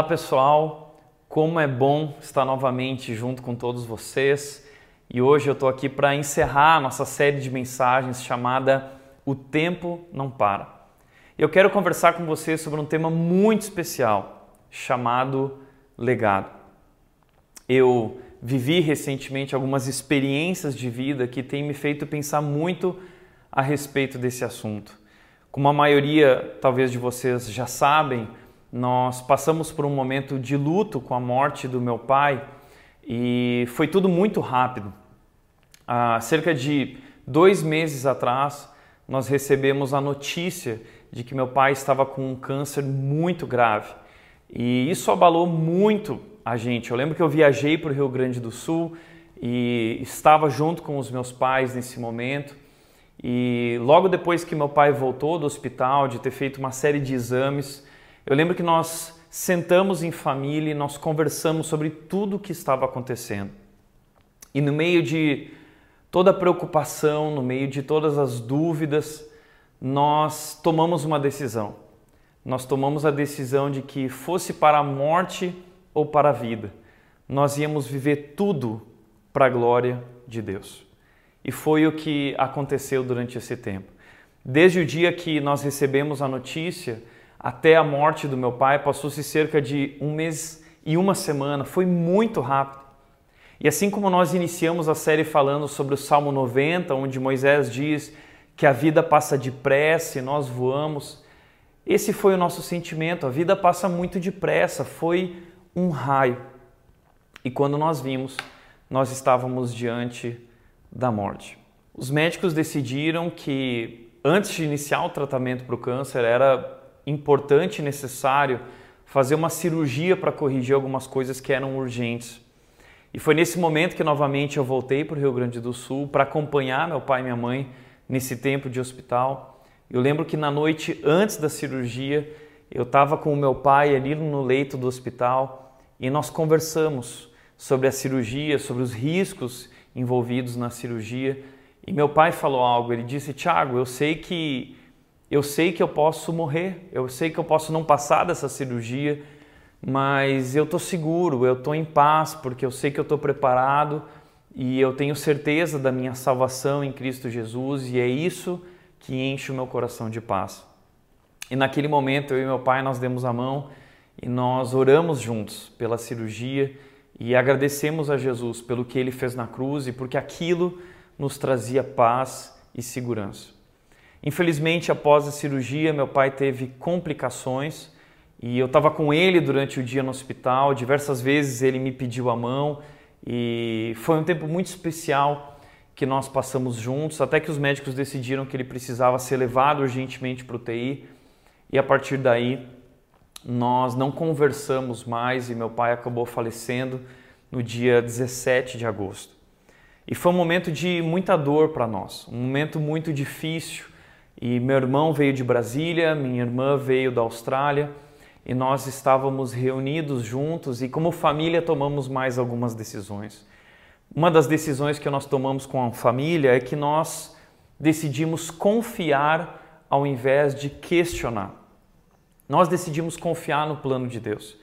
Olá pessoal, como é bom estar novamente junto com todos vocês e hoje eu estou aqui para encerrar a nossa série de mensagens chamada O Tempo Não Para. Eu quero conversar com vocês sobre um tema muito especial chamado legado. Eu vivi recentemente algumas experiências de vida que têm me feito pensar muito a respeito desse assunto. Como a maioria, talvez, de vocês já sabem, nós passamos por um momento de luto com a morte do meu pai e foi tudo muito rápido. Há cerca de dois meses atrás, nós recebemos a notícia de que meu pai estava com um câncer muito grave e isso abalou muito a gente. Eu lembro que eu viajei para o Rio Grande do Sul e estava junto com os meus pais nesse momento. E logo depois que meu pai voltou do hospital, de ter feito uma série de exames, eu lembro que nós sentamos em família e nós conversamos sobre tudo o que estava acontecendo. E no meio de toda a preocupação, no meio de todas as dúvidas, nós tomamos uma decisão. Nós tomamos a decisão de que fosse para a morte ou para a vida, nós íamos viver tudo para a glória de Deus. E foi o que aconteceu durante esse tempo. Desde o dia que nós recebemos a notícia, até a morte do meu pai passou-se cerca de um mês e uma semana, foi muito rápido. E assim como nós iniciamos a série falando sobre o Salmo 90, onde Moisés diz que a vida passa depressa e nós voamos, esse foi o nosso sentimento. A vida passa muito depressa, foi um raio. E quando nós vimos, nós estávamos diante da morte. Os médicos decidiram que antes de iniciar o tratamento para o câncer era importante e necessário fazer uma cirurgia para corrigir algumas coisas que eram urgentes. E foi nesse momento que novamente eu voltei para o Rio Grande do Sul para acompanhar meu pai e minha mãe nesse tempo de hospital. Eu lembro que na noite antes da cirurgia, eu estava com o meu pai ali no leito do hospital e nós conversamos sobre a cirurgia, sobre os riscos envolvidos na cirurgia. E meu pai falou algo, ele disse: "Tiago, eu sei que eu sei que eu posso morrer, eu sei que eu posso não passar dessa cirurgia, mas eu estou seguro, eu estou em paz, porque eu sei que eu estou preparado e eu tenho certeza da minha salvação em Cristo Jesus e é isso que enche o meu coração de paz. E naquele momento eu e meu pai nós demos a mão e nós oramos juntos pela cirurgia e agradecemos a Jesus pelo que ele fez na cruz e porque aquilo nos trazia paz e segurança. Infelizmente, após a cirurgia, meu pai teve complicações e eu estava com ele durante o dia no hospital. Diversas vezes ele me pediu a mão e foi um tempo muito especial que nós passamos juntos, até que os médicos decidiram que ele precisava ser levado urgentemente para o TI e a partir daí nós não conversamos mais e meu pai acabou falecendo no dia 17 de agosto. E foi um momento de muita dor para nós, um momento muito difícil e meu irmão veio de Brasília, minha irmã veio da Austrália e nós estávamos reunidos juntos e, como família, tomamos mais algumas decisões. Uma das decisões que nós tomamos com a família é que nós decidimos confiar ao invés de questionar. Nós decidimos confiar no plano de Deus.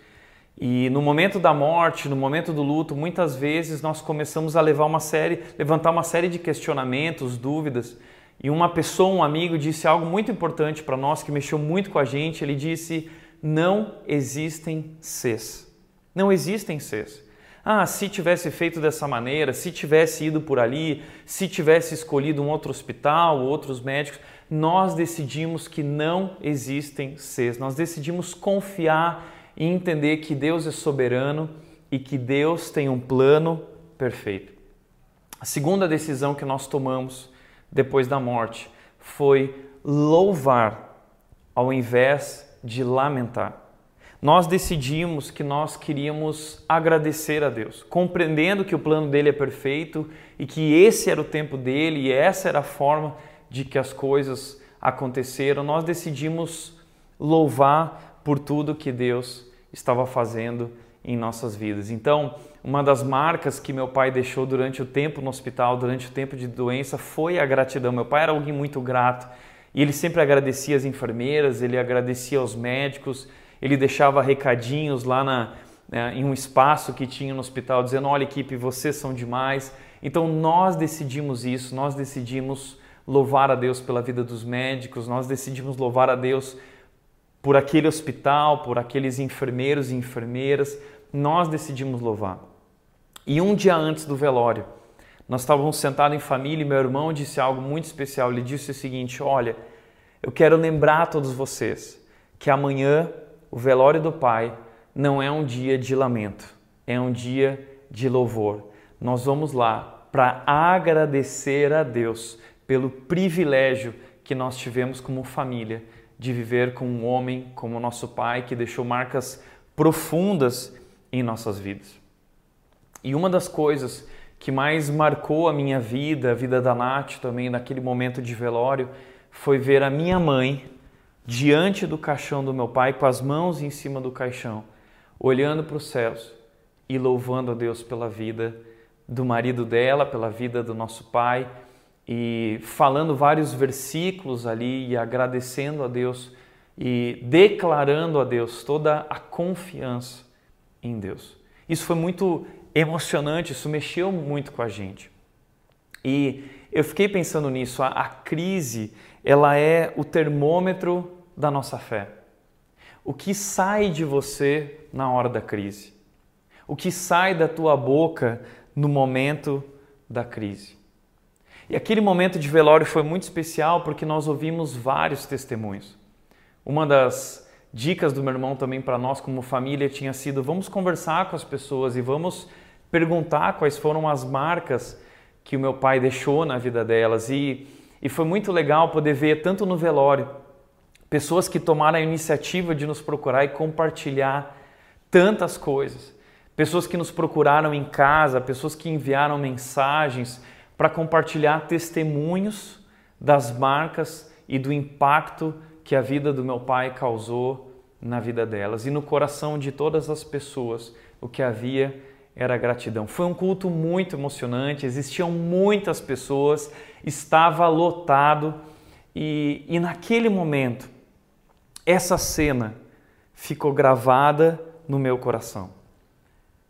E no momento da morte, no momento do luto, muitas vezes nós começamos a levar uma série, levantar uma série de questionamentos, dúvidas. E uma pessoa, um amigo, disse algo muito importante para nós, que mexeu muito com a gente. Ele disse: Não existem Cs. Não existem Cs. Ah, se tivesse feito dessa maneira, se tivesse ido por ali, se tivesse escolhido um outro hospital, outros médicos, nós decidimos que não existem Cs. Nós decidimos confiar e entender que Deus é soberano e que Deus tem um plano perfeito. A segunda decisão que nós tomamos depois da morte foi louvar ao invés de lamentar. Nós decidimos que nós queríamos agradecer a Deus, compreendendo que o plano dele é perfeito e que esse era o tempo dele e essa era a forma de que as coisas aconteceram. Nós decidimos louvar por tudo que Deus estava fazendo em nossas vidas. Então, uma das marcas que meu pai deixou durante o tempo no hospital, durante o tempo de doença, foi a gratidão. Meu pai era alguém muito grato e ele sempre agradecia as enfermeiras, ele agradecia aos médicos Ele deixava recadinhos lá na, né, em um espaço que tinha no hospital, dizendo: Olha, equipe, vocês são demais. Então nós decidimos isso, nós decidimos louvar a Deus pela vida dos médicos, nós decidimos louvar a Deus por aquele hospital, por aqueles enfermeiros e enfermeiras, nós decidimos louvar. E um dia antes do velório, nós estávamos sentados em família e meu irmão disse algo muito especial. Ele disse o seguinte: Olha, eu quero lembrar a todos vocês que amanhã o velório do pai não é um dia de lamento, é um dia de louvor. Nós vamos lá para agradecer a Deus pelo privilégio que nós tivemos como família de viver com um homem como nosso pai que deixou marcas profundas em nossas vidas. E uma das coisas que mais marcou a minha vida, a vida da Nath também naquele momento de velório, foi ver a minha mãe diante do caixão do meu pai, com as mãos em cima do caixão, olhando para os céus e louvando a Deus pela vida do marido dela, pela vida do nosso pai e falando vários versículos ali e agradecendo a Deus e declarando a Deus toda a confiança em Deus. Isso foi muito emocionante, isso mexeu muito com a gente. E eu fiquei pensando nisso, a, a crise, ela é o termômetro da nossa fé. O que sai de você na hora da crise? O que sai da tua boca no momento da crise? E aquele momento de velório foi muito especial porque nós ouvimos vários testemunhos. Uma das dicas do meu irmão também para nós como família tinha sido: vamos conversar com as pessoas e vamos perguntar quais foram as marcas que o meu pai deixou na vida delas. E, e foi muito legal poder ver, tanto no velório, pessoas que tomaram a iniciativa de nos procurar e compartilhar tantas coisas. Pessoas que nos procuraram em casa, pessoas que enviaram mensagens, para compartilhar testemunhos das marcas e do impacto que a vida do meu pai causou na vida delas. E no coração de todas as pessoas, o que havia era gratidão. Foi um culto muito emocionante, existiam muitas pessoas, estava lotado e, e naquele momento, essa cena ficou gravada no meu coração.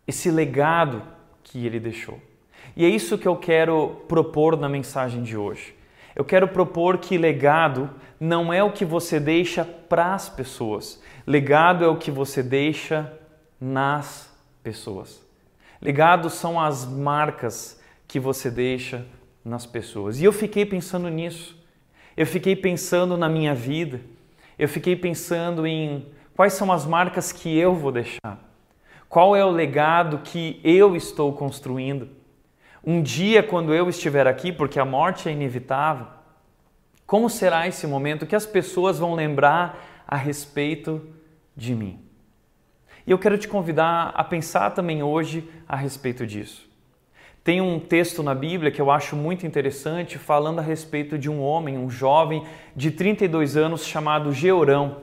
Esse legado que ele deixou. E é isso que eu quero propor na mensagem de hoje. Eu quero propor que legado não é o que você deixa para as pessoas, legado é o que você deixa nas pessoas. Legado são as marcas que você deixa nas pessoas. E eu fiquei pensando nisso. Eu fiquei pensando na minha vida. Eu fiquei pensando em quais são as marcas que eu vou deixar. Qual é o legado que eu estou construindo? Um dia, quando eu estiver aqui, porque a morte é inevitável, como será esse momento que as pessoas vão lembrar a respeito de mim? E eu quero te convidar a pensar também hoje a respeito disso. Tem um texto na Bíblia que eu acho muito interessante falando a respeito de um homem, um jovem de 32 anos chamado Georão.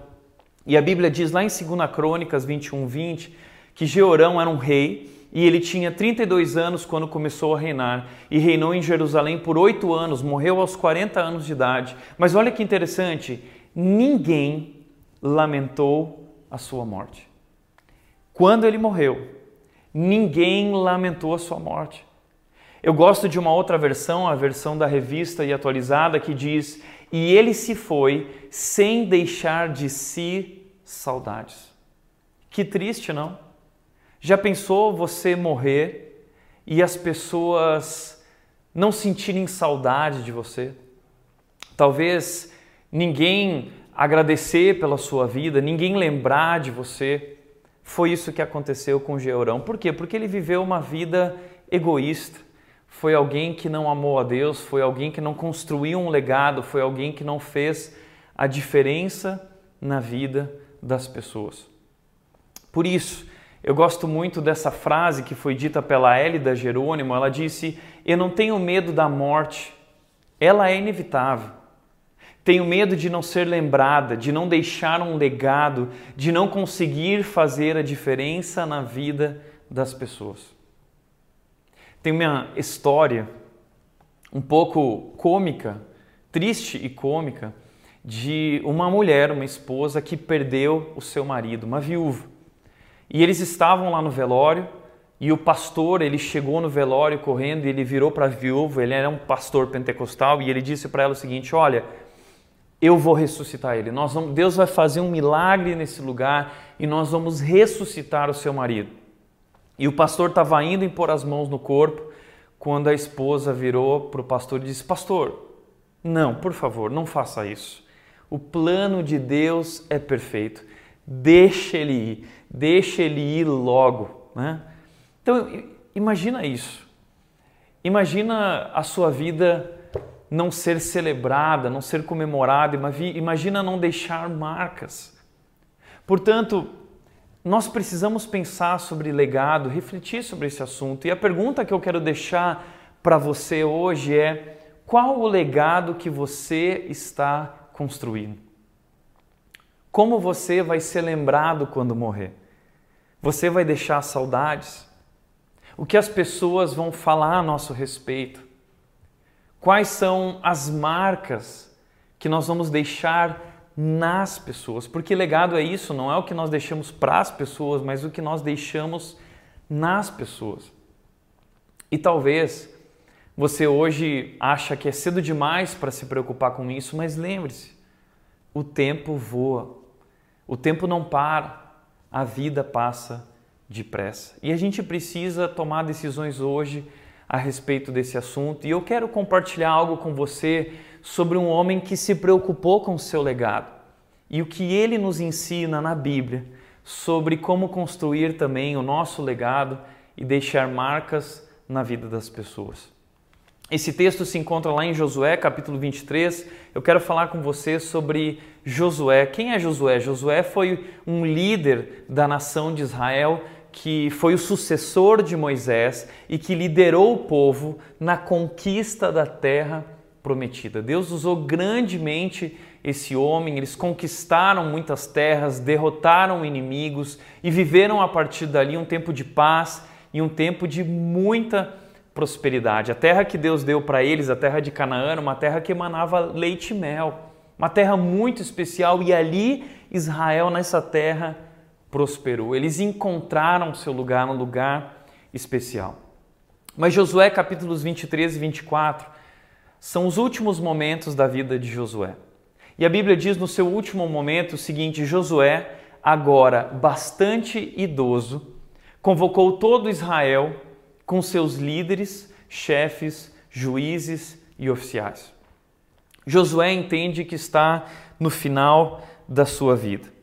E a Bíblia diz lá em 2 Crônicas 21, 20 que Georão era um rei e ele tinha 32 anos quando começou a reinar e reinou em Jerusalém por oito anos, morreu aos 40 anos de idade. Mas olha que interessante, ninguém lamentou a sua morte. Quando ele morreu, ninguém lamentou a sua morte. Eu gosto de uma outra versão, a versão da revista e atualizada, que diz: E ele se foi sem deixar de si saudades. Que triste, não? Já pensou você morrer e as pessoas não sentirem saudade de você? Talvez ninguém agradecer pela sua vida, ninguém lembrar de você. Foi isso que aconteceu com Georão. Por quê? Porque ele viveu uma vida egoísta. Foi alguém que não amou a Deus, foi alguém que não construiu um legado, foi alguém que não fez a diferença na vida das pessoas. Por isso, eu gosto muito dessa frase que foi dita pela Hélida Jerônimo. Ela disse: Eu não tenho medo da morte, ela é inevitável. Tenho medo de não ser lembrada, de não deixar um legado, de não conseguir fazer a diferença na vida das pessoas. Tem uma história um pouco cômica, triste e cômica, de uma mulher, uma esposa que perdeu o seu marido, uma viúva. E eles estavam lá no velório e o pastor, ele chegou no velório correndo e ele virou para a viúva, ele era um pastor pentecostal e ele disse para ela o seguinte: "Olha, eu vou ressuscitar ele. Nós vamos, Deus vai fazer um milagre nesse lugar e nós vamos ressuscitar o seu marido." E o pastor estava indo impor as mãos no corpo quando a esposa virou para o pastor e disse: Pastor, não, por favor, não faça isso. O plano de Deus é perfeito. Deixe ele ir, deixe ele ir logo. Né? Então, imagina isso. Imagina a sua vida não ser celebrada, não ser comemorada, imagina não deixar marcas. Portanto, nós precisamos pensar sobre legado, refletir sobre esse assunto. E a pergunta que eu quero deixar para você hoje é: qual o legado que você está construindo? Como você vai ser lembrado quando morrer? Você vai deixar saudades? O que as pessoas vão falar a nosso respeito? Quais são as marcas que nós vamos deixar nas pessoas, porque legado é isso, não é o que nós deixamos para as pessoas, mas o que nós deixamos nas pessoas. E talvez você hoje acha que é cedo demais para se preocupar com isso, mas lembre-se, o tempo voa, o tempo não para, a vida passa depressa. E a gente precisa tomar decisões hoje a respeito desse assunto. E eu quero compartilhar algo com você sobre um homem que se preocupou com o seu legado e o que ele nos ensina na Bíblia sobre como construir também o nosso legado e deixar marcas na vida das pessoas. Esse texto se encontra lá em Josué, capítulo 23. Eu quero falar com você sobre Josué. Quem é Josué? Josué foi um líder da nação de Israel que foi o sucessor de Moisés e que liderou o povo na conquista da terra prometida. Deus usou grandemente esse homem, eles conquistaram muitas terras, derrotaram inimigos e viveram a partir dali um tempo de paz e um tempo de muita prosperidade. A terra que Deus deu para eles, a terra de Canaã, uma terra que emanava leite e mel, uma terra muito especial e ali Israel nessa terra prosperou. Eles encontraram seu lugar, um lugar especial. Mas Josué capítulos 23 e 24 são os últimos momentos da vida de Josué. E a Bíblia diz no seu último momento o seguinte: Josué, agora bastante idoso, convocou todo Israel com seus líderes, chefes, juízes e oficiais. Josué entende que está no final da sua vida.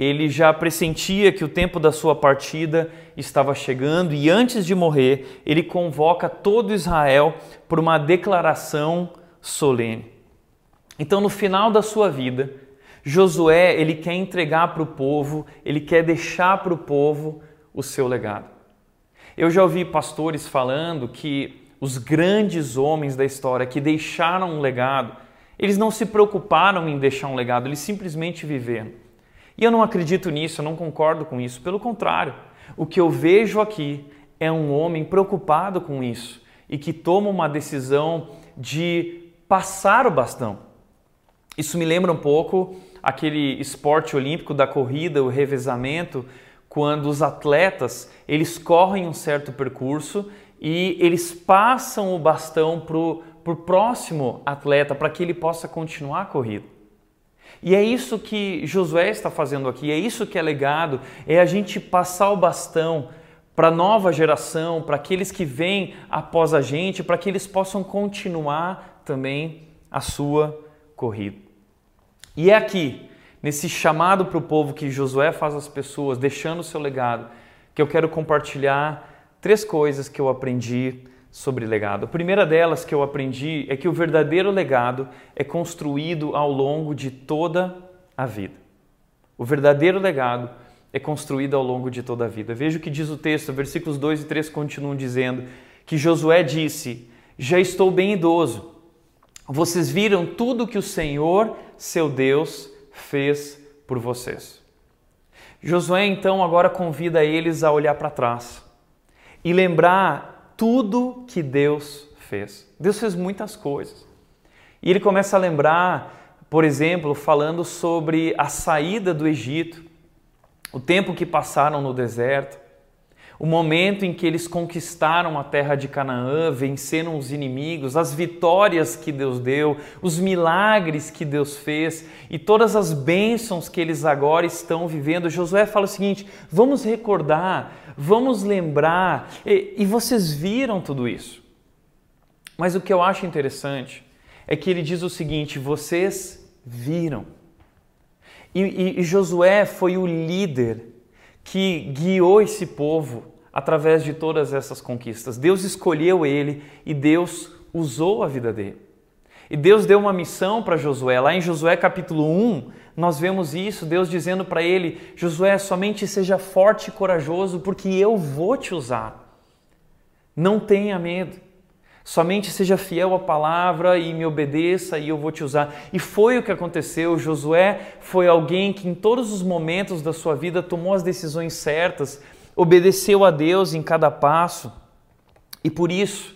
Ele já pressentia que o tempo da sua partida estava chegando e antes de morrer, ele convoca todo Israel por uma declaração solene. Então, no final da sua vida, Josué ele quer entregar para o povo, ele quer deixar para o povo o seu legado. Eu já ouvi pastores falando que os grandes homens da história que deixaram um legado, eles não se preocuparam em deixar um legado, eles simplesmente viveram. E eu não acredito nisso, eu não concordo com isso. Pelo contrário, o que eu vejo aqui é um homem preocupado com isso e que toma uma decisão de passar o bastão. Isso me lembra um pouco aquele esporte olímpico da corrida, o revezamento, quando os atletas eles correm um certo percurso e eles passam o bastão para o próximo atleta para que ele possa continuar a corrida. E é isso que Josué está fazendo aqui, é isso que é legado, é a gente passar o bastão para a nova geração, para aqueles que vêm após a gente, para que eles possam continuar também a sua corrida. E é aqui, nesse chamado para o povo que Josué faz às pessoas, deixando o seu legado, que eu quero compartilhar três coisas que eu aprendi sobre legado. A primeira delas que eu aprendi é que o verdadeiro legado é construído ao longo de toda a vida. O verdadeiro legado é construído ao longo de toda a vida. Veja o que diz o texto, versículos 2 e 3 continuam dizendo que Josué disse: Já estou bem idoso. Vocês viram tudo que o Senhor, seu Deus, fez por vocês. Josué então agora convida eles a olhar para trás e lembrar tudo que Deus fez. Deus fez muitas coisas. E ele começa a lembrar por exemplo, falando sobre a saída do Egito, o tempo que passaram no deserto, o momento em que eles conquistaram a terra de Canaã, venceram os inimigos, as vitórias que Deus deu, os milagres que Deus fez e todas as bênçãos que eles agora estão vivendo. Josué fala o seguinte: vamos recordar, vamos lembrar, e, e vocês viram tudo isso. Mas o que eu acho interessante é que ele diz o seguinte: vocês viram. E, e, e Josué foi o líder que guiou esse povo através de todas essas conquistas. Deus escolheu ele e Deus usou a vida dele. E Deus deu uma missão para Josué. Lá em Josué capítulo 1, nós vemos isso, Deus dizendo para ele: Josué, somente seja forte e corajoso, porque eu vou te usar. Não tenha medo. Somente seja fiel à palavra e me obedeça e eu vou te usar. E foi o que aconteceu. Josué foi alguém que em todos os momentos da sua vida tomou as decisões certas, obedeceu a Deus em cada passo. E por isso,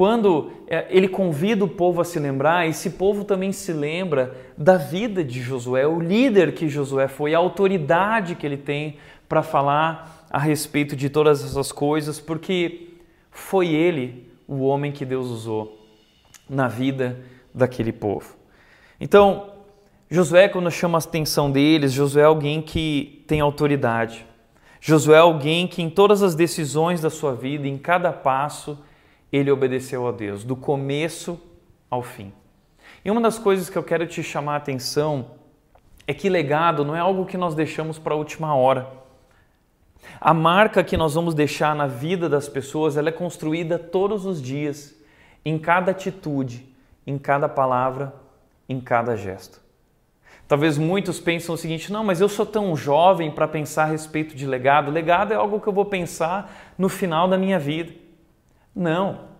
quando é, ele convida o povo a se lembrar, esse povo também se lembra da vida de Josué, o líder que Josué foi, a autoridade que ele tem para falar a respeito de todas essas coisas, porque foi ele o homem que Deus usou na vida daquele povo. Então, Josué, quando chama a atenção deles, Josué é alguém que tem autoridade. Josué é alguém que em todas as decisões da sua vida, em cada passo, ele obedeceu a Deus, do começo ao fim. E uma das coisas que eu quero te chamar a atenção é que legado não é algo que nós deixamos para a última hora. A marca que nós vamos deixar na vida das pessoas, ela é construída todos os dias, em cada atitude, em cada palavra, em cada gesto. Talvez muitos pensam o seguinte: não, mas eu sou tão jovem para pensar a respeito de legado. Legado é algo que eu vou pensar no final da minha vida. Não,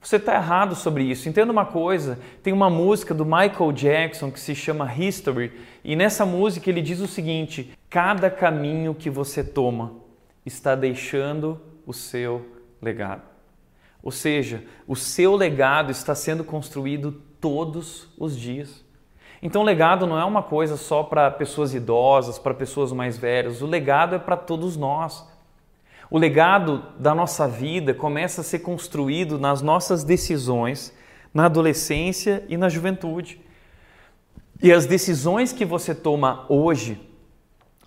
você está errado sobre isso. Entenda uma coisa: tem uma música do Michael Jackson que se chama History, e nessa música ele diz o seguinte: cada caminho que você toma está deixando o seu legado. Ou seja, o seu legado está sendo construído todos os dias. Então, legado não é uma coisa só para pessoas idosas, para pessoas mais velhas. O legado é para todos nós. O legado da nossa vida começa a ser construído nas nossas decisões na adolescência e na juventude. E as decisões que você toma hoje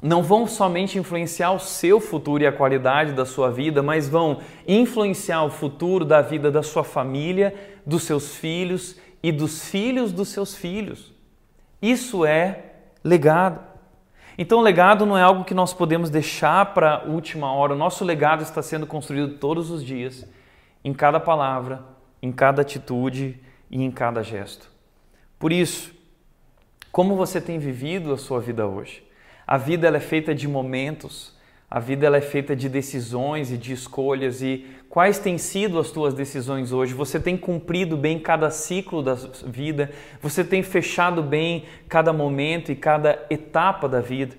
não vão somente influenciar o seu futuro e a qualidade da sua vida, mas vão influenciar o futuro da vida da sua família, dos seus filhos e dos filhos dos seus filhos. Isso é legado. Então, legado não é algo que nós podemos deixar para a última hora. O nosso legado está sendo construído todos os dias, em cada palavra, em cada atitude e em cada gesto. Por isso, como você tem vivido a sua vida hoje? A vida é feita de momentos, a vida ela é feita de decisões e de escolhas. E quais têm sido as tuas decisões hoje? Você tem cumprido bem cada ciclo da vida? Você tem fechado bem cada momento e cada etapa da vida?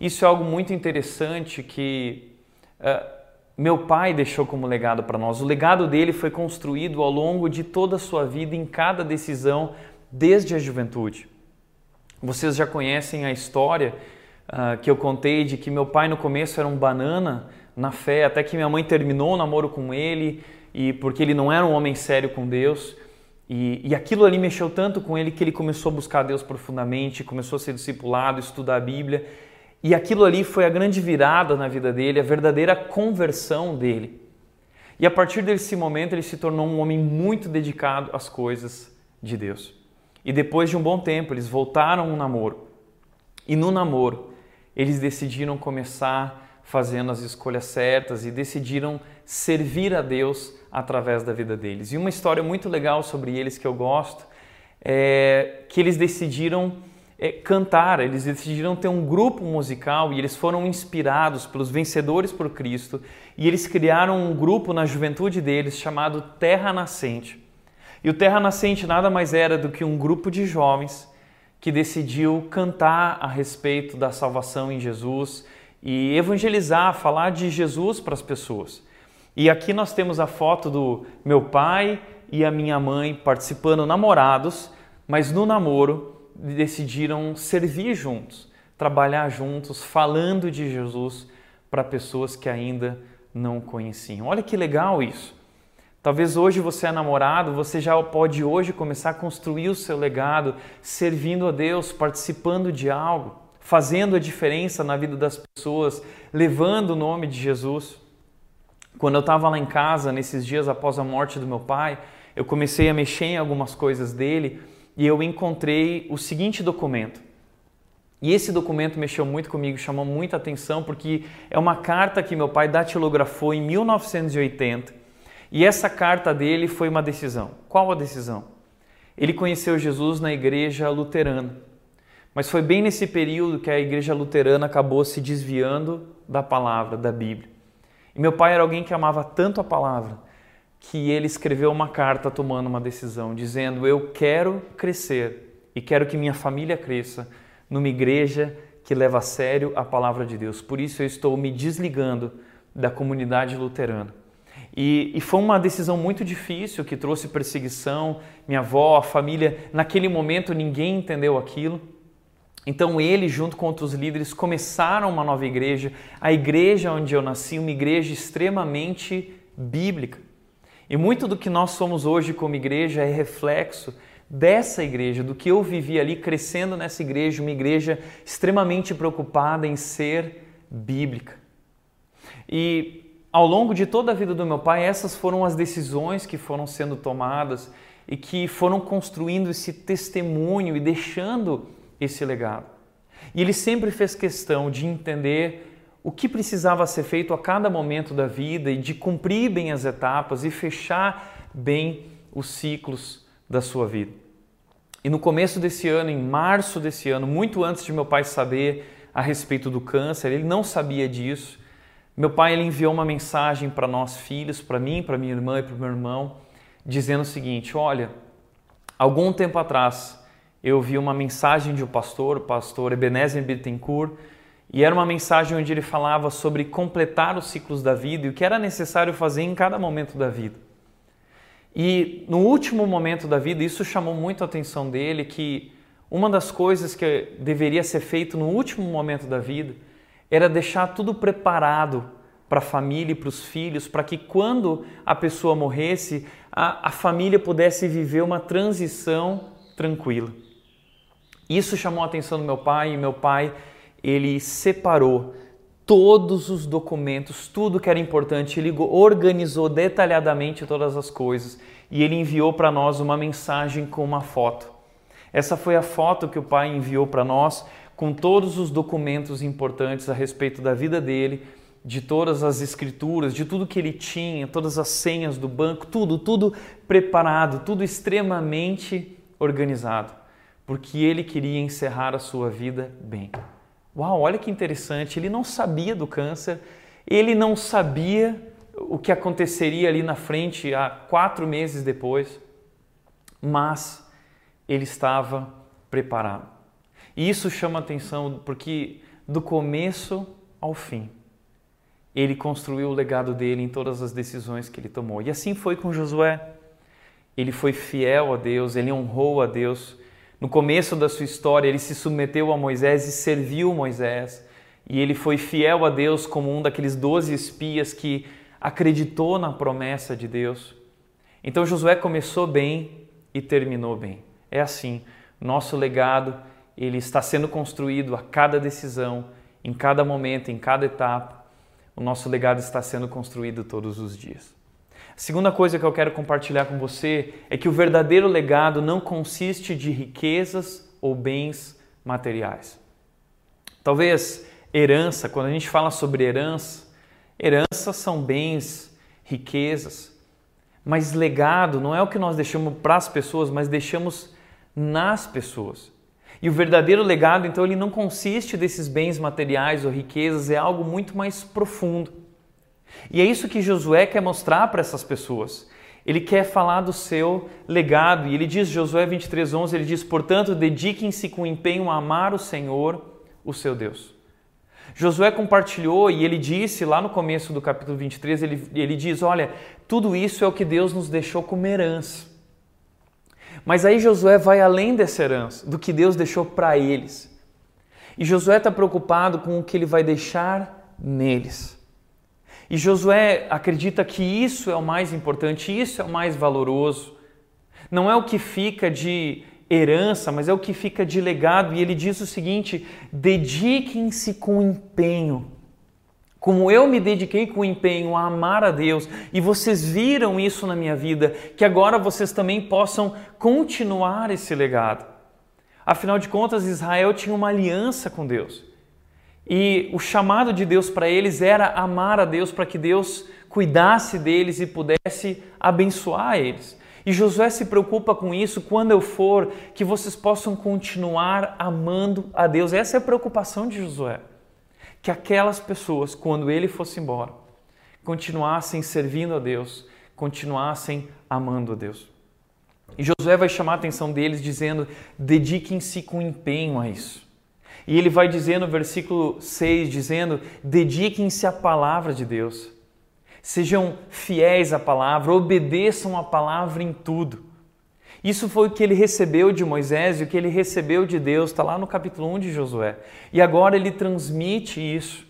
Isso é algo muito interessante que uh, meu pai deixou como legado para nós. O legado dele foi construído ao longo de toda a sua vida, em cada decisão, desde a juventude. Vocês já conhecem a história uh, que eu contei de que meu pai no começo era um banana na fé, até que minha mãe terminou o namoro com ele e porque ele não era um homem sério com Deus. E, e aquilo ali mexeu tanto com ele que ele começou a buscar Deus profundamente, começou a ser discipulado, estudar a Bíblia. E aquilo ali foi a grande virada na vida dele, a verdadeira conversão dele. E a partir desse momento ele se tornou um homem muito dedicado às coisas de Deus. E depois de um bom tempo, eles voltaram um namoro. E no namoro, eles decidiram começar fazendo as escolhas certas e decidiram servir a Deus através da vida deles. E uma história muito legal sobre eles que eu gosto é que eles decidiram é, cantar, eles decidiram ter um grupo musical e eles foram inspirados pelos vencedores por Cristo e eles criaram um grupo na juventude deles chamado Terra Nascente. E o Terra Nascente nada mais era do que um grupo de jovens que decidiu cantar a respeito da salvação em Jesus e evangelizar, falar de Jesus para as pessoas. E aqui nós temos a foto do meu pai e a minha mãe participando namorados mas no namoro decidiram servir juntos, trabalhar juntos, falando de Jesus para pessoas que ainda não conheciam. Olha que legal isso. Talvez hoje você é namorado, você já pode hoje começar a construir o seu legado, servindo a Deus, participando de algo, fazendo a diferença na vida das pessoas, levando o nome de Jesus. Quando eu estava lá em casa, nesses dias após a morte do meu pai, eu comecei a mexer em algumas coisas dele e eu encontrei o seguinte documento. E esse documento mexeu muito comigo, chamou muita atenção, porque é uma carta que meu pai datilografou em 1980 e essa carta dele foi uma decisão. Qual a decisão? Ele conheceu Jesus na igreja luterana. Mas foi bem nesse período que a igreja luterana acabou se desviando da palavra, da Bíblia. E meu pai era alguém que amava tanto a palavra que ele escreveu uma carta tomando uma decisão, dizendo: Eu quero crescer e quero que minha família cresça numa igreja que leva a sério a palavra de Deus. Por isso eu estou me desligando da comunidade luterana. E, e, foi uma decisão muito difícil que trouxe perseguição. Minha avó, a família, naquele momento ninguém entendeu aquilo. Então ele, junto com outros líderes, começaram uma nova igreja, a igreja onde eu nasci, uma igreja extremamente bíblica. E muito do que nós somos hoje como igreja é reflexo dessa igreja, do que eu vivi ali crescendo nessa igreja, uma igreja extremamente preocupada em ser bíblica. E ao longo de toda a vida do meu pai, essas foram as decisões que foram sendo tomadas e que foram construindo esse testemunho e deixando esse legado. E ele sempre fez questão de entender o que precisava ser feito a cada momento da vida e de cumprir bem as etapas e fechar bem os ciclos da sua vida. E no começo desse ano, em março desse ano, muito antes de meu pai saber a respeito do câncer, ele não sabia disso. Meu pai ele enviou uma mensagem para nós filhos, para mim, para minha irmã e para o meu irmão, dizendo o seguinte: Olha, algum tempo atrás eu vi uma mensagem de um pastor, o pastor Ebenezer Bittencourt, e era uma mensagem onde ele falava sobre completar os ciclos da vida e o que era necessário fazer em cada momento da vida. E no último momento da vida, isso chamou muito a atenção dele, que uma das coisas que deveria ser feito no último momento da vida era deixar tudo preparado para a família e para os filhos, para que quando a pessoa morresse, a, a família pudesse viver uma transição tranquila. Isso chamou a atenção do meu pai e meu pai ele separou todos os documentos, tudo que era importante, ele organizou detalhadamente todas as coisas e ele enviou para nós uma mensagem com uma foto. Essa foi a foto que o pai enviou para nós com todos os documentos importantes a respeito da vida dele, de todas as escrituras, de tudo que ele tinha, todas as senhas do banco, tudo, tudo preparado, tudo extremamente organizado, porque ele queria encerrar a sua vida bem. Uau, olha que interessante, ele não sabia do câncer, ele não sabia o que aconteceria ali na frente há quatro meses depois, mas ele estava preparado. E isso chama atenção porque do começo ao fim, ele construiu o legado dele em todas as decisões que ele tomou. E assim foi com Josué. Ele foi fiel a Deus, ele honrou a Deus. No começo da sua história, ele se submeteu a Moisés e serviu Moisés. E ele foi fiel a Deus como um daqueles doze espias que acreditou na promessa de Deus. Então Josué começou bem e terminou bem. É assim, nosso legado ele está sendo construído a cada decisão, em cada momento, em cada etapa. O nosso legado está sendo construído todos os dias. A segunda coisa que eu quero compartilhar com você é que o verdadeiro legado não consiste de riquezas ou bens materiais. Talvez herança, quando a gente fala sobre herança, heranças são bens, riquezas, mas legado não é o que nós deixamos para as pessoas, mas deixamos nas pessoas. E o verdadeiro legado, então, ele não consiste desses bens materiais ou riquezas, é algo muito mais profundo. E é isso que Josué quer mostrar para essas pessoas. Ele quer falar do seu legado. E ele diz, Josué 23:11, ele diz: "Portanto, dediquem-se com empenho a amar o Senhor, o seu Deus." Josué compartilhou e ele disse lá no começo do capítulo 23, ele, ele diz: Olha, tudo isso é o que Deus nos deixou como herança. Mas aí Josué vai além dessa herança, do que Deus deixou para eles. E Josué está preocupado com o que ele vai deixar neles. E Josué acredita que isso é o mais importante, isso é o mais valoroso. Não é o que fica de herança, mas é o que fica de legado. E ele diz o seguinte: dediquem-se com empenho. Como eu me dediquei com empenho a amar a Deus e vocês viram isso na minha vida, que agora vocês também possam continuar esse legado. Afinal de contas, Israel tinha uma aliança com Deus. E o chamado de Deus para eles era amar a Deus para que Deus cuidasse deles e pudesse abençoar eles. E Josué se preocupa com isso quando eu for, que vocês possam continuar amando a Deus. Essa é a preocupação de Josué. Que aquelas pessoas, quando ele fosse embora, continuassem servindo a Deus, continuassem amando a Deus. E Josué vai chamar a atenção deles dizendo: dediquem-se com empenho a isso. E ele vai dizer no versículo 6, dizendo: dediquem-se à palavra de Deus. Sejam fiéis à palavra, obedeçam a palavra em tudo. Isso foi o que ele recebeu de Moisés e o que ele recebeu de Deus, está lá no capítulo 1 de Josué. E agora ele transmite isso.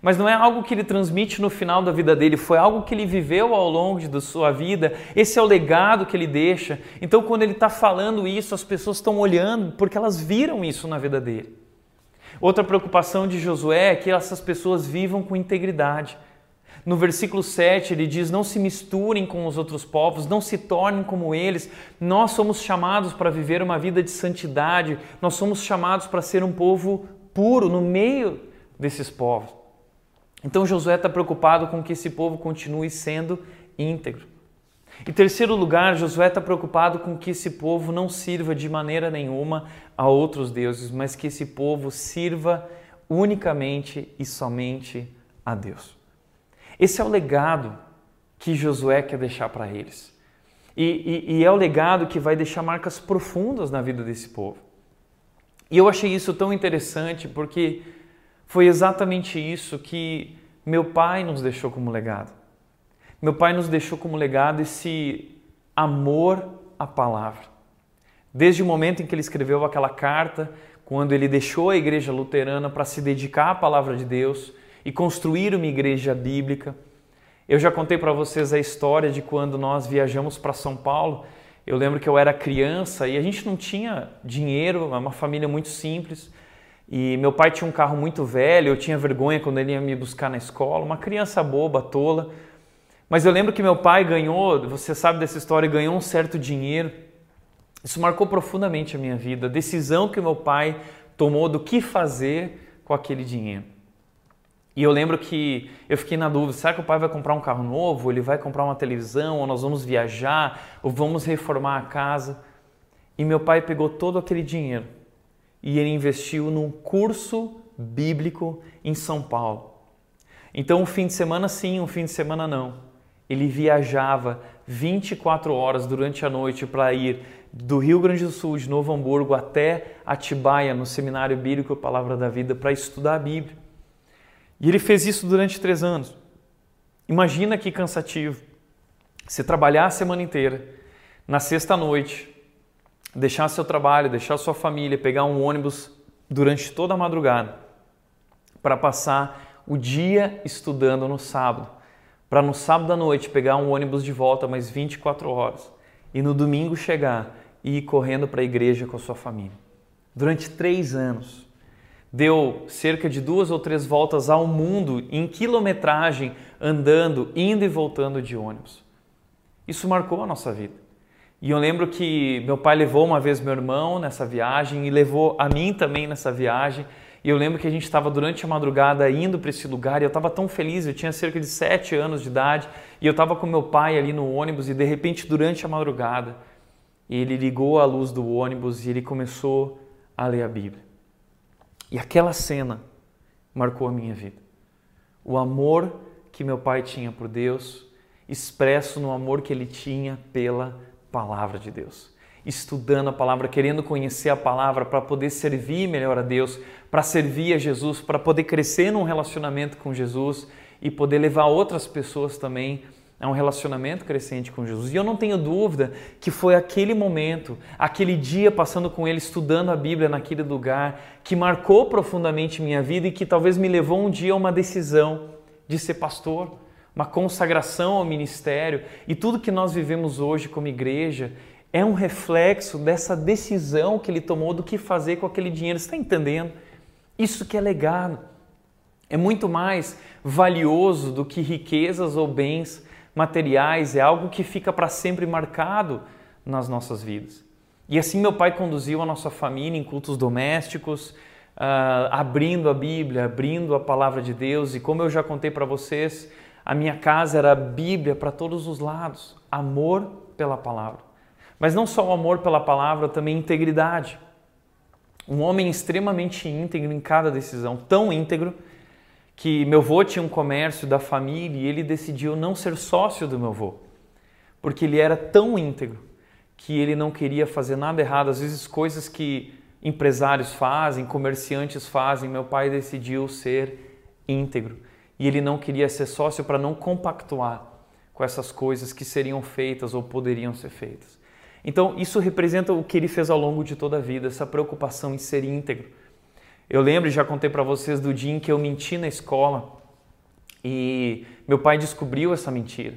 Mas não é algo que ele transmite no final da vida dele, foi algo que ele viveu ao longo da sua vida. Esse é o legado que ele deixa. Então, quando ele está falando isso, as pessoas estão olhando porque elas viram isso na vida dele. Outra preocupação de Josué é que essas pessoas vivam com integridade. No versículo 7 ele diz: Não se misturem com os outros povos, não se tornem como eles. Nós somos chamados para viver uma vida de santidade, nós somos chamados para ser um povo puro no meio desses povos. Então Josué está preocupado com que esse povo continue sendo íntegro. Em terceiro lugar, Josué está preocupado com que esse povo não sirva de maneira nenhuma a outros deuses, mas que esse povo sirva unicamente e somente a Deus. Esse é o legado que Josué quer deixar para eles. E, e, e, é o legado que vai deixar marcas profundas na vida desse povo. E eu achei isso tão interessante porque foi exatamente isso que meu pai nos deixou como legado. Meu pai nos deixou como legado esse amor à palavra. Desde o momento em que ele escreveu aquela carta, quando ele deixou a igreja luterana para se dedicar à palavra de Deus, e construir uma igreja bíblica. Eu já contei para vocês a história de quando nós viajamos para São Paulo. Eu lembro que eu era criança e a gente não tinha dinheiro, é uma família muito simples. E meu pai tinha um carro muito velho, eu tinha vergonha quando ele ia me buscar na escola, uma criança boba, tola. Mas eu lembro que meu pai ganhou, você sabe dessa história, ganhou um certo dinheiro. Isso marcou profundamente a minha vida, a decisão que meu pai tomou do que fazer com aquele dinheiro. E eu lembro que eu fiquei na dúvida: será que o pai vai comprar um carro novo? Ele vai comprar uma televisão? Ou nós vamos viajar? Ou vamos reformar a casa? E meu pai pegou todo aquele dinheiro e ele investiu num curso bíblico em São Paulo. Então, um fim de semana sim, um fim de semana não. Ele viajava 24 horas durante a noite para ir do Rio Grande do Sul, de Novo Hamburgo, até Atibaia, no Seminário Bíblico Palavra da Vida, para estudar a Bíblia. E ele fez isso durante três anos. Imagina que cansativo. Você trabalhar a semana inteira, na sexta-noite, deixar seu trabalho, deixar sua família, pegar um ônibus durante toda a madrugada para passar o dia estudando no sábado, para no sábado à noite pegar um ônibus de volta mais 24 horas e no domingo chegar e ir correndo para a igreja com a sua família. Durante três anos deu cerca de duas ou três voltas ao mundo em quilometragem, andando, indo e voltando de ônibus. Isso marcou a nossa vida. E eu lembro que meu pai levou uma vez meu irmão nessa viagem e levou a mim também nessa viagem. E eu lembro que a gente estava durante a madrugada indo para esse lugar e eu estava tão feliz, eu tinha cerca de sete anos de idade e eu estava com meu pai ali no ônibus e de repente durante a madrugada ele ligou a luz do ônibus e ele começou a ler a Bíblia. E aquela cena marcou a minha vida. O amor que meu pai tinha por Deus, expresso no amor que ele tinha pela palavra de Deus. Estudando a palavra, querendo conhecer a palavra para poder servir melhor a Deus, para servir a Jesus, para poder crescer num relacionamento com Jesus e poder levar outras pessoas também é um relacionamento crescente com Jesus. E eu não tenho dúvida que foi aquele momento, aquele dia passando com ele, estudando a Bíblia naquele lugar, que marcou profundamente minha vida e que talvez me levou um dia a uma decisão de ser pastor, uma consagração ao ministério. E tudo que nós vivemos hoje como igreja é um reflexo dessa decisão que ele tomou do que fazer com aquele dinheiro. Você está entendendo? Isso que é legado. É muito mais valioso do que riquezas ou bens materiais, é algo que fica para sempre marcado nas nossas vidas. E assim meu pai conduziu a nossa família em cultos domésticos, uh, abrindo a Bíblia, abrindo a palavra de Deus. E como eu já contei para vocês, a minha casa era Bíblia para todos os lados, amor pela palavra. Mas não só o amor pela palavra, também integridade. Um homem extremamente íntegro em cada decisão, tão íntegro que meu avô tinha um comércio da família e ele decidiu não ser sócio do meu avô, porque ele era tão íntegro que ele não queria fazer nada errado. Às vezes, coisas que empresários fazem, comerciantes fazem, meu pai decidiu ser íntegro e ele não queria ser sócio para não compactuar com essas coisas que seriam feitas ou poderiam ser feitas. Então, isso representa o que ele fez ao longo de toda a vida, essa preocupação em ser íntegro eu lembro, já contei para vocês do dia em que eu menti na escola e meu pai descobriu essa mentira.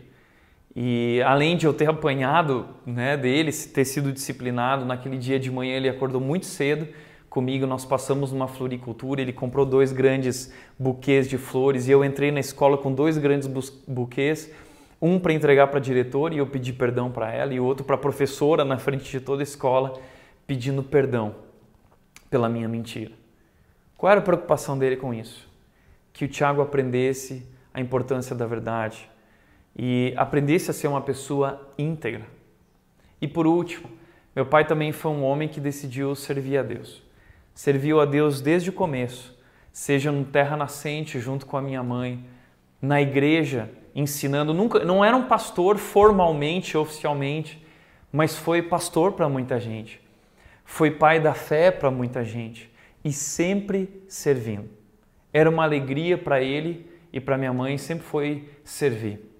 E além de eu ter apanhado né, dele, ter sido disciplinado, naquele dia de manhã ele acordou muito cedo comigo, nós passamos numa floricultura, ele comprou dois grandes buquês de flores e eu entrei na escola com dois grandes buquês, um para entregar para a diretora e eu pedi perdão para ela e outro para a professora na frente de toda a escola pedindo perdão pela minha mentira. Qual era a preocupação dele com isso? Que o Tiago aprendesse a importância da verdade e aprendesse a ser uma pessoa íntegra. E por último, meu pai também foi um homem que decidiu servir a Deus. Serviu a Deus desde o começo, seja no terra nascente junto com a minha mãe, na igreja ensinando, nunca não era um pastor formalmente, oficialmente, mas foi pastor para muita gente. Foi pai da fé para muita gente e sempre servindo. Era uma alegria para ele e para minha mãe, sempre foi servir.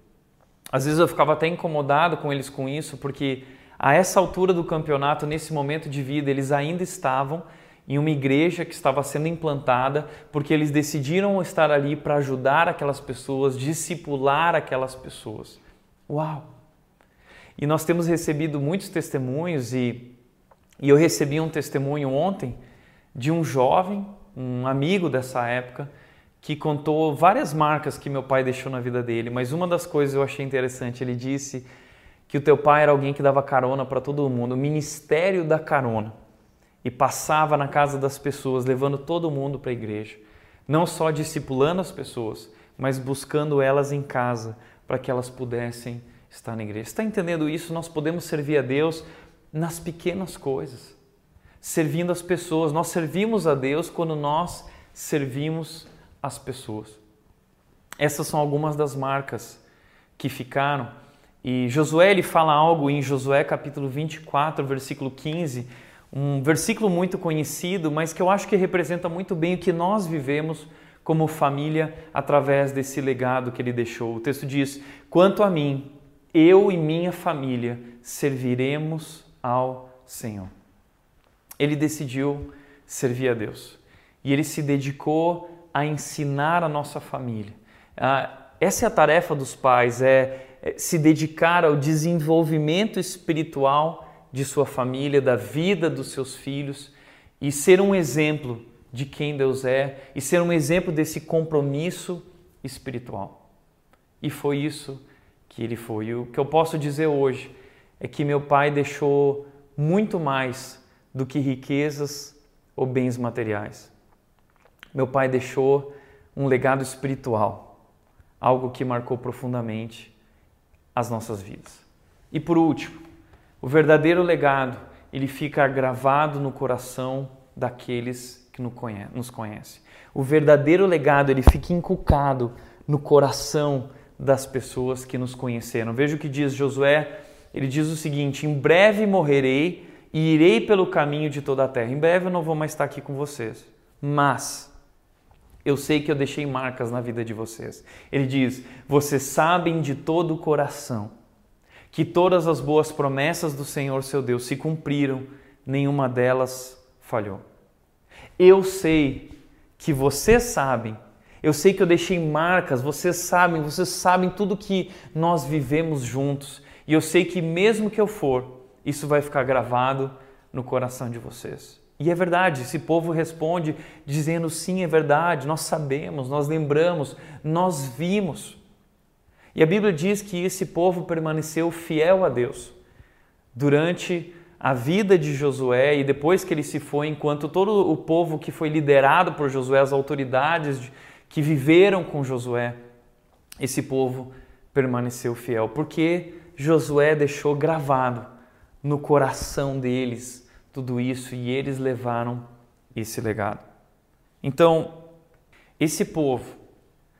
Às vezes eu ficava até incomodado com eles com isso, porque a essa altura do campeonato, nesse momento de vida, eles ainda estavam em uma igreja que estava sendo implantada, porque eles decidiram estar ali para ajudar aquelas pessoas, discipular aquelas pessoas. Uau! E nós temos recebido muitos testemunhos e, e eu recebi um testemunho ontem de um jovem, um amigo dessa época, que contou várias marcas que meu pai deixou na vida dele, mas uma das coisas eu achei interessante, ele disse que o teu pai era alguém que dava carona para todo mundo, o ministério da carona, e passava na casa das pessoas, levando todo mundo para a igreja, não só discipulando as pessoas, mas buscando elas em casa para que elas pudessem estar na igreja. Está entendendo isso? Nós podemos servir a Deus nas pequenas coisas servindo as pessoas. Nós servimos a Deus quando nós servimos as pessoas. Essas são algumas das marcas que ficaram. E Josué ele fala algo em Josué capítulo 24, versículo 15, um versículo muito conhecido, mas que eu acho que representa muito bem o que nós vivemos como família através desse legado que ele deixou. O texto diz: Quanto a mim, eu e minha família serviremos ao Senhor ele decidiu servir a Deus e ele se dedicou a ensinar a nossa família. Ah, essa é a tarefa dos pais, é, é se dedicar ao desenvolvimento espiritual de sua família, da vida dos seus filhos e ser um exemplo de quem Deus é e ser um exemplo desse compromisso espiritual. E foi isso que ele foi. E o que eu posso dizer hoje é que meu pai deixou muito mais do que riquezas ou bens materiais. Meu pai deixou um legado espiritual, algo que marcou profundamente as nossas vidas. E por último, o verdadeiro legado, ele fica gravado no coração daqueles que nos conhecem. O verdadeiro legado, ele fica inculcado no coração das pessoas que nos conheceram. Veja o que diz Josué, ele diz o seguinte: Em breve morrerei e irei pelo caminho de toda a terra. Em breve eu não vou mais estar aqui com vocês, mas Eu sei que eu deixei marcas na vida de vocês. Ele diz: Vocês sabem de todo o coração que todas as boas promessas do Senhor seu Deus se cumpriram, nenhuma delas falhou. Eu sei que vocês sabem, eu sei que eu deixei marcas, vocês sabem, vocês sabem tudo que nós vivemos juntos, e eu sei que mesmo que eu for, isso vai ficar gravado no coração de vocês. E é verdade, esse povo responde dizendo sim, é verdade, nós sabemos, nós lembramos, nós vimos. E a Bíblia diz que esse povo permaneceu fiel a Deus durante a vida de Josué e depois que ele se foi, enquanto todo o povo que foi liderado por Josué, as autoridades que viveram com Josué, esse povo permaneceu fiel, porque Josué deixou gravado no coração deles tudo isso e eles levaram esse legado. Então, esse povo,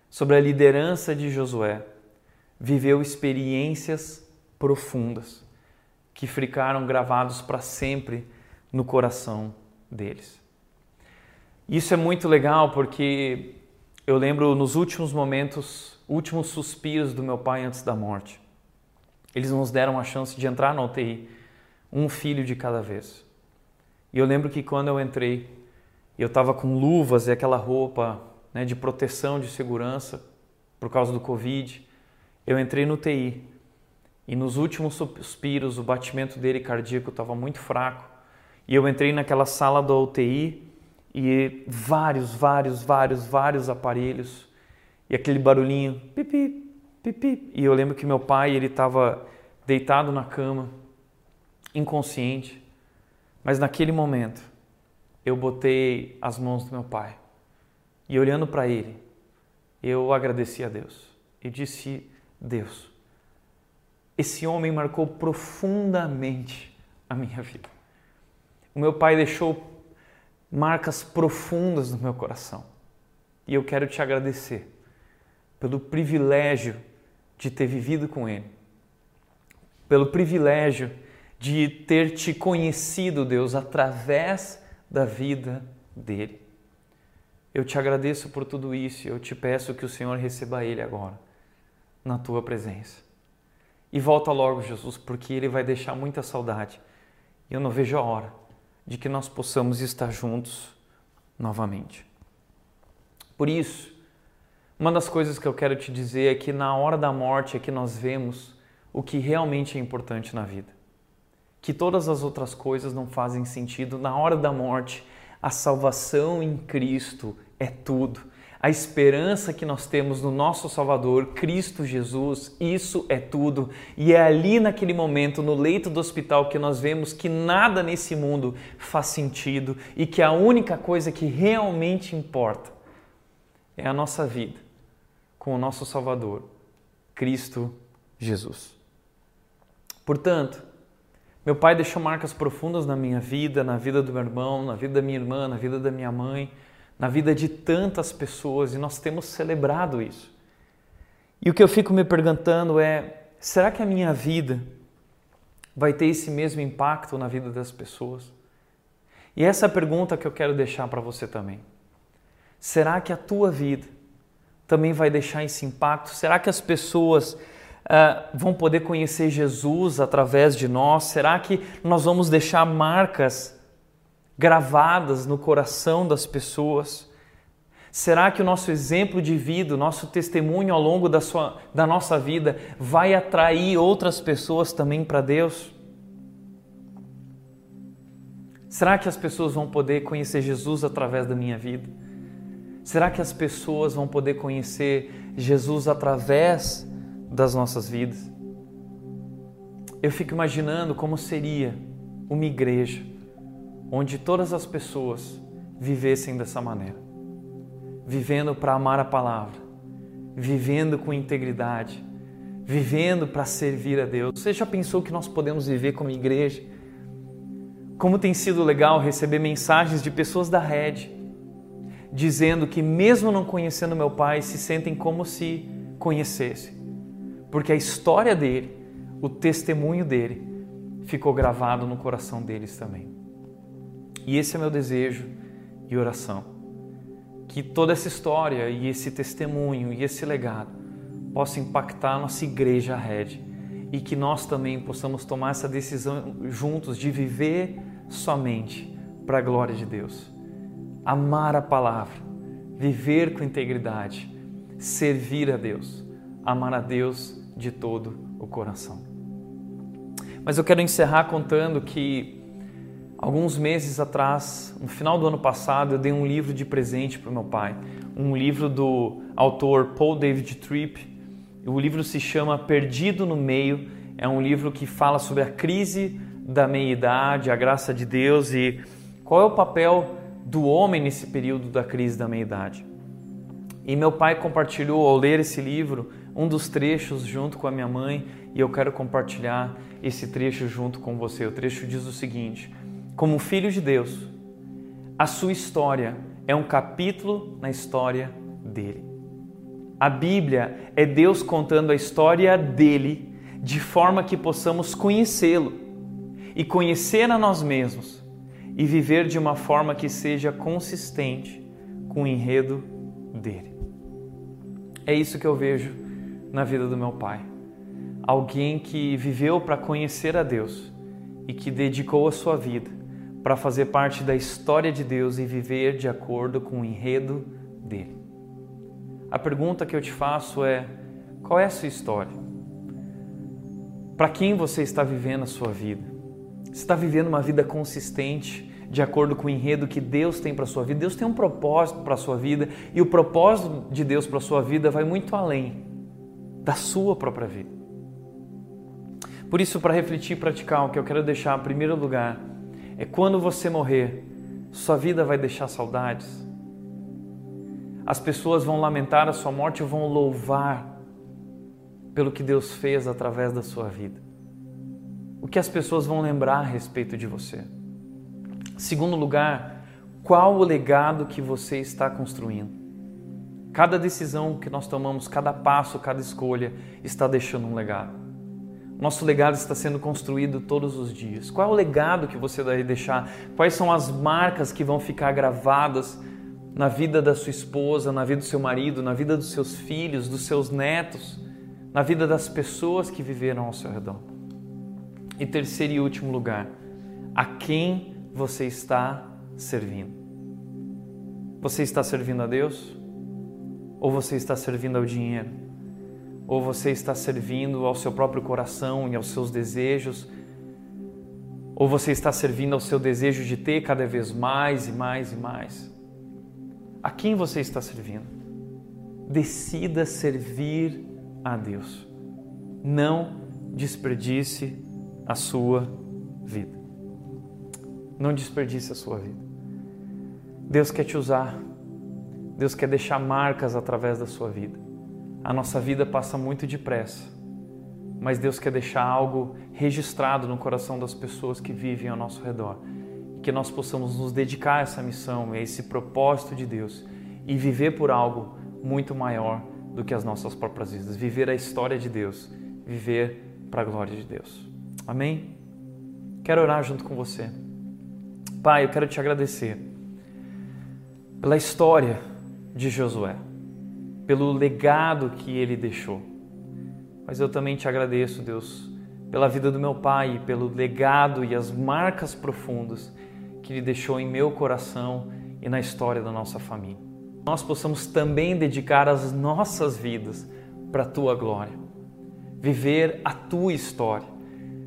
sobre a liderança de Josué, viveu experiências profundas que ficaram gravados para sempre no coração deles. Isso é muito legal porque eu lembro nos últimos momentos, últimos suspiros do meu pai antes da morte. Eles nos deram a chance de entrar na UTI, um filho de cada vez. E eu lembro que quando eu entrei, eu estava com luvas e aquela roupa né, de proteção, de segurança, por causa do Covid. Eu entrei no TI e nos últimos suspiros, o batimento dele cardíaco estava muito fraco. E eu entrei naquela sala da UTI e vários, vários, vários, vários aparelhos e aquele barulhinho, pipi, pipi. E eu lembro que meu pai, ele estava deitado na cama, inconsciente. Mas naquele momento, eu botei as mãos do meu pai e olhando para ele, eu agradeci a Deus e disse: Deus, esse homem marcou profundamente a minha vida. O meu pai deixou marcas profundas no meu coração. E eu quero te agradecer pelo privilégio de ter vivido com ele, pelo privilégio de ter te conhecido, Deus, através da vida dele. Eu te agradeço por tudo isso e eu te peço que o Senhor receba ele agora, na tua presença. E volta logo, Jesus, porque Ele vai deixar muita saudade. E eu não vejo a hora de que nós possamos estar juntos novamente. Por isso, uma das coisas que eu quero te dizer é que na hora da morte é que nós vemos o que realmente é importante na vida. Que todas as outras coisas não fazem sentido. Na hora da morte, a salvação em Cristo é tudo a esperança que nós temos no nosso Salvador, Cristo Jesus, isso é tudo. E é ali naquele momento, no leito do hospital, que nós vemos que nada nesse mundo faz sentido e que a única coisa que realmente importa é a nossa vida com o nosso Salvador, Cristo Jesus. Portanto, meu pai deixou marcas profundas na minha vida, na vida do meu irmão, na vida da minha irmã, na vida da minha mãe na vida de tantas pessoas e nós temos celebrado isso. E o que eu fico me perguntando é: será que a minha vida vai ter esse mesmo impacto na vida das pessoas? E essa é a pergunta que eu quero deixar para você também. Será que a tua vida também vai deixar esse impacto? Será que as pessoas uh, vão poder conhecer Jesus através de nós? Será que nós vamos deixar marcas gravadas no coração das pessoas? Será que o nosso exemplo de vida, o nosso testemunho ao longo da, sua, da nossa vida vai atrair outras pessoas também para Deus? Será que as pessoas vão poder conhecer Jesus através da minha vida? Será que as pessoas vão poder conhecer Jesus através das nossas vidas? Eu fico imaginando como seria uma igreja onde todas as pessoas vivessem dessa maneira, vivendo para amar a palavra, vivendo com integridade, vivendo para servir a Deus. Você já pensou que nós podemos viver como igreja? Como tem sido legal receber mensagens de pessoas da rede dizendo que mesmo não conhecendo meu pai, se sentem como se conhecessem. Porque a história dele, o testemunho dele ficou gravado no coração deles também. E esse é meu desejo e oração. que toda essa história e esse testemunho e esse legado possa impactar a nossa igreja Red e que nós também possamos tomar essa decisão juntos de viver somente para a glória de Deus. Amar a palavra, viver com integridade, servir a Deus, amar a Deus de todo o coração. Mas eu quero encerrar contando que alguns meses atrás, no final do ano passado, eu dei um livro de presente para o meu pai, um livro do autor Paul David Tripp. O livro se chama Perdido no Meio. É um livro que fala sobre a crise da meia-idade, a graça de Deus e qual é o papel do homem nesse período da crise da meia-idade. E meu pai compartilhou ao ler esse livro um dos trechos junto com a minha mãe e eu quero compartilhar esse trecho junto com você. O trecho diz o seguinte: Como filho de Deus, a sua história é um capítulo na história dele. A Bíblia é Deus contando a história dele de forma que possamos conhecê-lo e conhecer a nós mesmos e viver de uma forma que seja consistente com o enredo dele. É isso que eu vejo na vida do meu pai. Alguém que viveu para conhecer a Deus e que dedicou a sua vida para fazer parte da história de Deus e viver de acordo com o enredo dele. A pergunta que eu te faço é: qual é a sua história? Para quem você está vivendo a sua vida? Você está vivendo uma vida consistente de acordo com o enredo que Deus tem para a sua vida? Deus tem um propósito para a sua vida e o propósito de Deus para a sua vida vai muito além da sua própria vida. Por isso, para refletir e praticar, o que eu quero deixar em primeiro lugar é quando você morrer, sua vida vai deixar saudades. As pessoas vão lamentar a sua morte e vão louvar pelo que Deus fez através da sua vida o que as pessoas vão lembrar a respeito de você. Segundo lugar, qual o legado que você está construindo? Cada decisão que nós tomamos, cada passo, cada escolha está deixando um legado. Nosso legado está sendo construído todos os dias. Qual é o legado que você vai deixar? Quais são as marcas que vão ficar gravadas na vida da sua esposa, na vida do seu marido, na vida dos seus filhos, dos seus netos, na vida das pessoas que viveram ao seu redor? E terceiro e último lugar, a quem você está servindo? Você está servindo a Deus? Ou você está servindo ao dinheiro? Ou você está servindo ao seu próprio coração e aos seus desejos? Ou você está servindo ao seu desejo de ter cada vez mais e mais e mais? A quem você está servindo? Decida servir a Deus. Não desperdice a sua vida. Não desperdice a sua vida. Deus quer te usar. Deus quer deixar marcas através da sua vida. A nossa vida passa muito depressa, mas Deus quer deixar algo registrado no coração das pessoas que vivem ao nosso redor. E que nós possamos nos dedicar a essa missão, a esse propósito de Deus e viver por algo muito maior do que as nossas próprias vidas. Viver a história de Deus, viver para a glória de Deus. Amém? Quero orar junto com você. Pai, eu quero te agradecer pela história de Josué, pelo legado que ele deixou. Mas eu também te agradeço, Deus, pela vida do meu pai, pelo legado e as marcas profundas que ele deixou em meu coração e na história da nossa família. Nós possamos também dedicar as nossas vidas para a tua glória, viver a tua história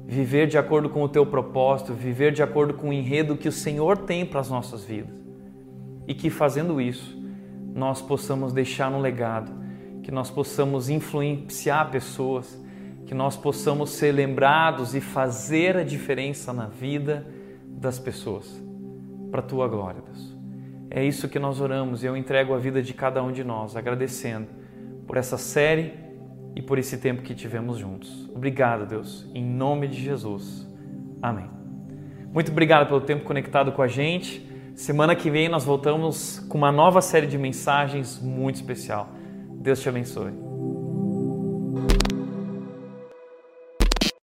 viver de acordo com o teu propósito, viver de acordo com o enredo que o Senhor tem para as nossas vidas. E que fazendo isso, nós possamos deixar um legado, que nós possamos influenciar pessoas, que nós possamos ser lembrados e fazer a diferença na vida das pessoas, para a tua glória, Deus. É isso que nós oramos e eu entrego a vida de cada um de nós, agradecendo por essa série e por esse tempo que tivemos juntos. Obrigado, Deus, em nome de Jesus. Amém. Muito obrigado pelo tempo conectado com a gente. Semana que vem nós voltamos com uma nova série de mensagens muito especial. Deus te abençoe.